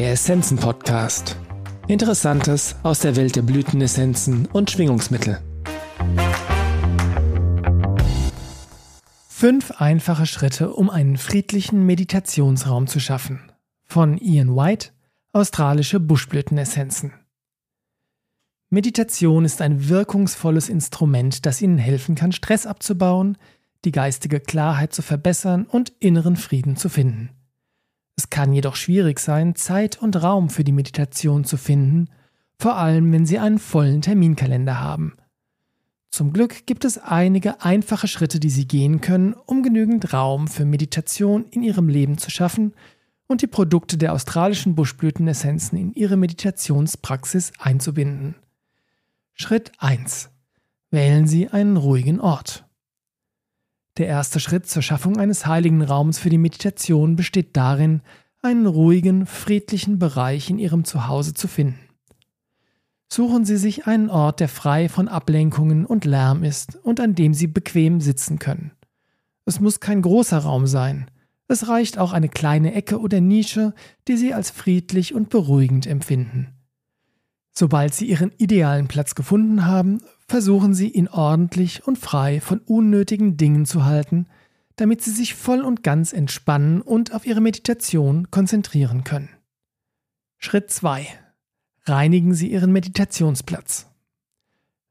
Der Essenzen Podcast. Interessantes aus der Welt der Blütenessenzen und Schwingungsmittel. Fünf einfache Schritte, um einen friedlichen Meditationsraum zu schaffen. Von Ian White, australische Buschblütenessenzen. Meditation ist ein wirkungsvolles Instrument, das Ihnen helfen kann, Stress abzubauen, die geistige Klarheit zu verbessern und inneren Frieden zu finden. Es kann jedoch schwierig sein, Zeit und Raum für die Meditation zu finden, vor allem wenn Sie einen vollen Terminkalender haben. Zum Glück gibt es einige einfache Schritte, die Sie gehen können, um genügend Raum für Meditation in Ihrem Leben zu schaffen und die Produkte der australischen Buschblütenessenzen in Ihre Meditationspraxis einzubinden. Schritt 1. Wählen Sie einen ruhigen Ort. Der erste Schritt zur Schaffung eines heiligen Raums für die Meditation besteht darin, einen ruhigen, friedlichen Bereich in Ihrem Zuhause zu finden. Suchen Sie sich einen Ort, der frei von Ablenkungen und Lärm ist und an dem Sie bequem sitzen können. Es muss kein großer Raum sein. Es reicht auch eine kleine Ecke oder Nische, die Sie als friedlich und beruhigend empfinden. Sobald Sie Ihren idealen Platz gefunden haben, versuchen Sie ihn ordentlich und frei von unnötigen Dingen zu halten, damit Sie sich voll und ganz entspannen und auf Ihre Meditation konzentrieren können. Schritt 2. Reinigen Sie Ihren Meditationsplatz.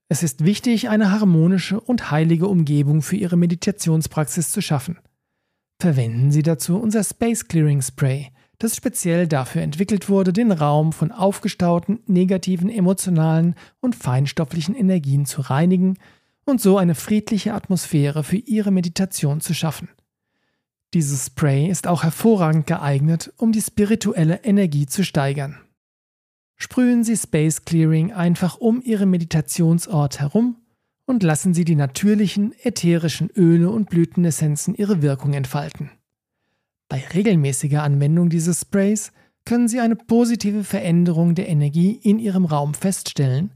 Es ist wichtig, eine harmonische und heilige Umgebung für Ihre Meditationspraxis zu schaffen. Verwenden Sie dazu unser Space Clearing Spray, das speziell dafür entwickelt wurde, den Raum von aufgestauten, negativen, emotionalen und feinstofflichen Energien zu reinigen und so eine friedliche Atmosphäre für Ihre Meditation zu schaffen. Dieses Spray ist auch hervorragend geeignet, um die spirituelle Energie zu steigern. Sprühen Sie Space Clearing einfach um Ihren Meditationsort herum und lassen Sie die natürlichen ätherischen Öle und Blütenessenzen ihre Wirkung entfalten. Bei regelmäßiger Anwendung dieses Sprays können Sie eine positive Veränderung der Energie in Ihrem Raum feststellen,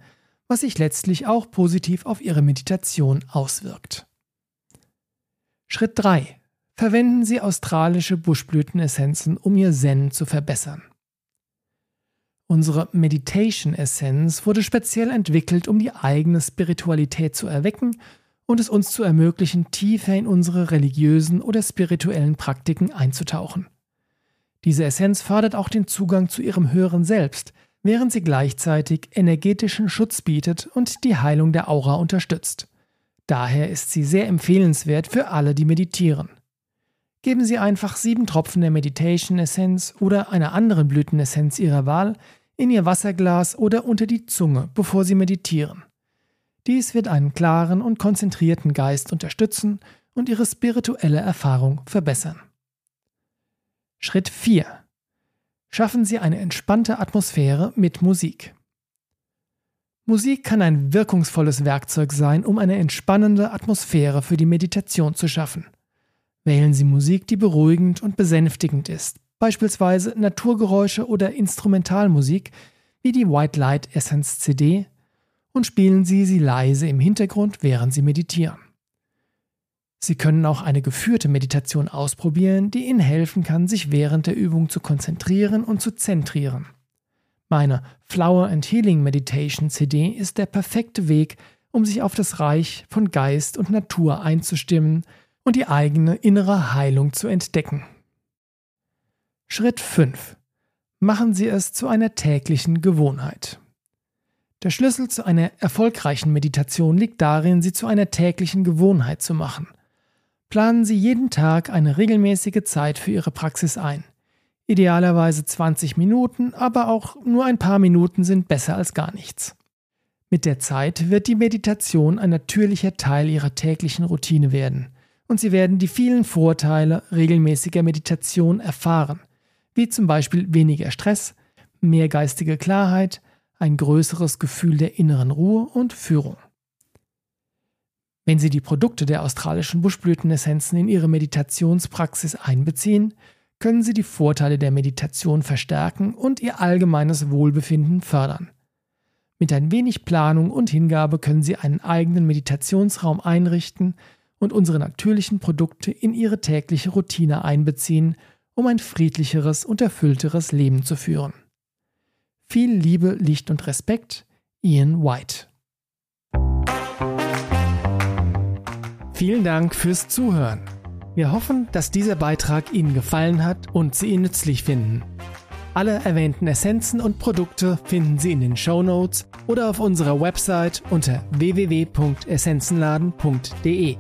was sich letztlich auch positiv auf Ihre Meditation auswirkt. Schritt 3. Verwenden Sie australische Buschblütenessenzen, um Ihr Zen zu verbessern. Unsere Meditation Essenz wurde speziell entwickelt, um die eigene Spiritualität zu erwecken und es uns zu ermöglichen, tiefer in unsere religiösen oder spirituellen Praktiken einzutauchen. Diese Essenz fördert auch den Zugang zu ihrem höheren Selbst, während sie gleichzeitig energetischen Schutz bietet und die Heilung der Aura unterstützt. Daher ist sie sehr empfehlenswert für alle, die meditieren. Geben Sie einfach sieben Tropfen der Meditation Essenz oder einer anderen Blütenessenz Ihrer Wahl in Ihr Wasserglas oder unter die Zunge, bevor Sie meditieren. Dies wird einen klaren und konzentrierten Geist unterstützen und ihre spirituelle Erfahrung verbessern. Schritt 4. Schaffen Sie eine entspannte Atmosphäre mit Musik. Musik kann ein wirkungsvolles Werkzeug sein, um eine entspannende Atmosphäre für die Meditation zu schaffen. Wählen Sie Musik, die beruhigend und besänftigend ist, beispielsweise Naturgeräusche oder Instrumentalmusik wie die White Light Essence CD und spielen Sie sie leise im Hintergrund, während Sie meditieren. Sie können auch eine geführte Meditation ausprobieren, die Ihnen helfen kann, sich während der Übung zu konzentrieren und zu zentrieren. Meine Flower and Healing Meditation CD ist der perfekte Weg, um sich auf das Reich von Geist und Natur einzustimmen und die eigene innere Heilung zu entdecken. Schritt 5. Machen Sie es zu einer täglichen Gewohnheit. Der Schlüssel zu einer erfolgreichen Meditation liegt darin, sie zu einer täglichen Gewohnheit zu machen. Planen Sie jeden Tag eine regelmäßige Zeit für Ihre Praxis ein. Idealerweise 20 Minuten, aber auch nur ein paar Minuten sind besser als gar nichts. Mit der Zeit wird die Meditation ein natürlicher Teil Ihrer täglichen Routine werden und Sie werden die vielen Vorteile regelmäßiger Meditation erfahren, wie zum Beispiel weniger Stress, mehr geistige Klarheit, ein größeres Gefühl der inneren Ruhe und Führung. Wenn Sie die Produkte der australischen Buschblütenessenzen in Ihre Meditationspraxis einbeziehen, können Sie die Vorteile der Meditation verstärken und Ihr allgemeines Wohlbefinden fördern. Mit ein wenig Planung und Hingabe können Sie einen eigenen Meditationsraum einrichten und unsere natürlichen Produkte in Ihre tägliche Routine einbeziehen, um ein friedlicheres und erfüllteres Leben zu führen. Viel Liebe, Licht und Respekt, Ian White. Vielen Dank fürs Zuhören. Wir hoffen, dass dieser Beitrag Ihnen gefallen hat und Sie ihn nützlich finden. Alle erwähnten Essenzen und Produkte finden Sie in den Show Notes oder auf unserer Website unter www.essenzenladen.de.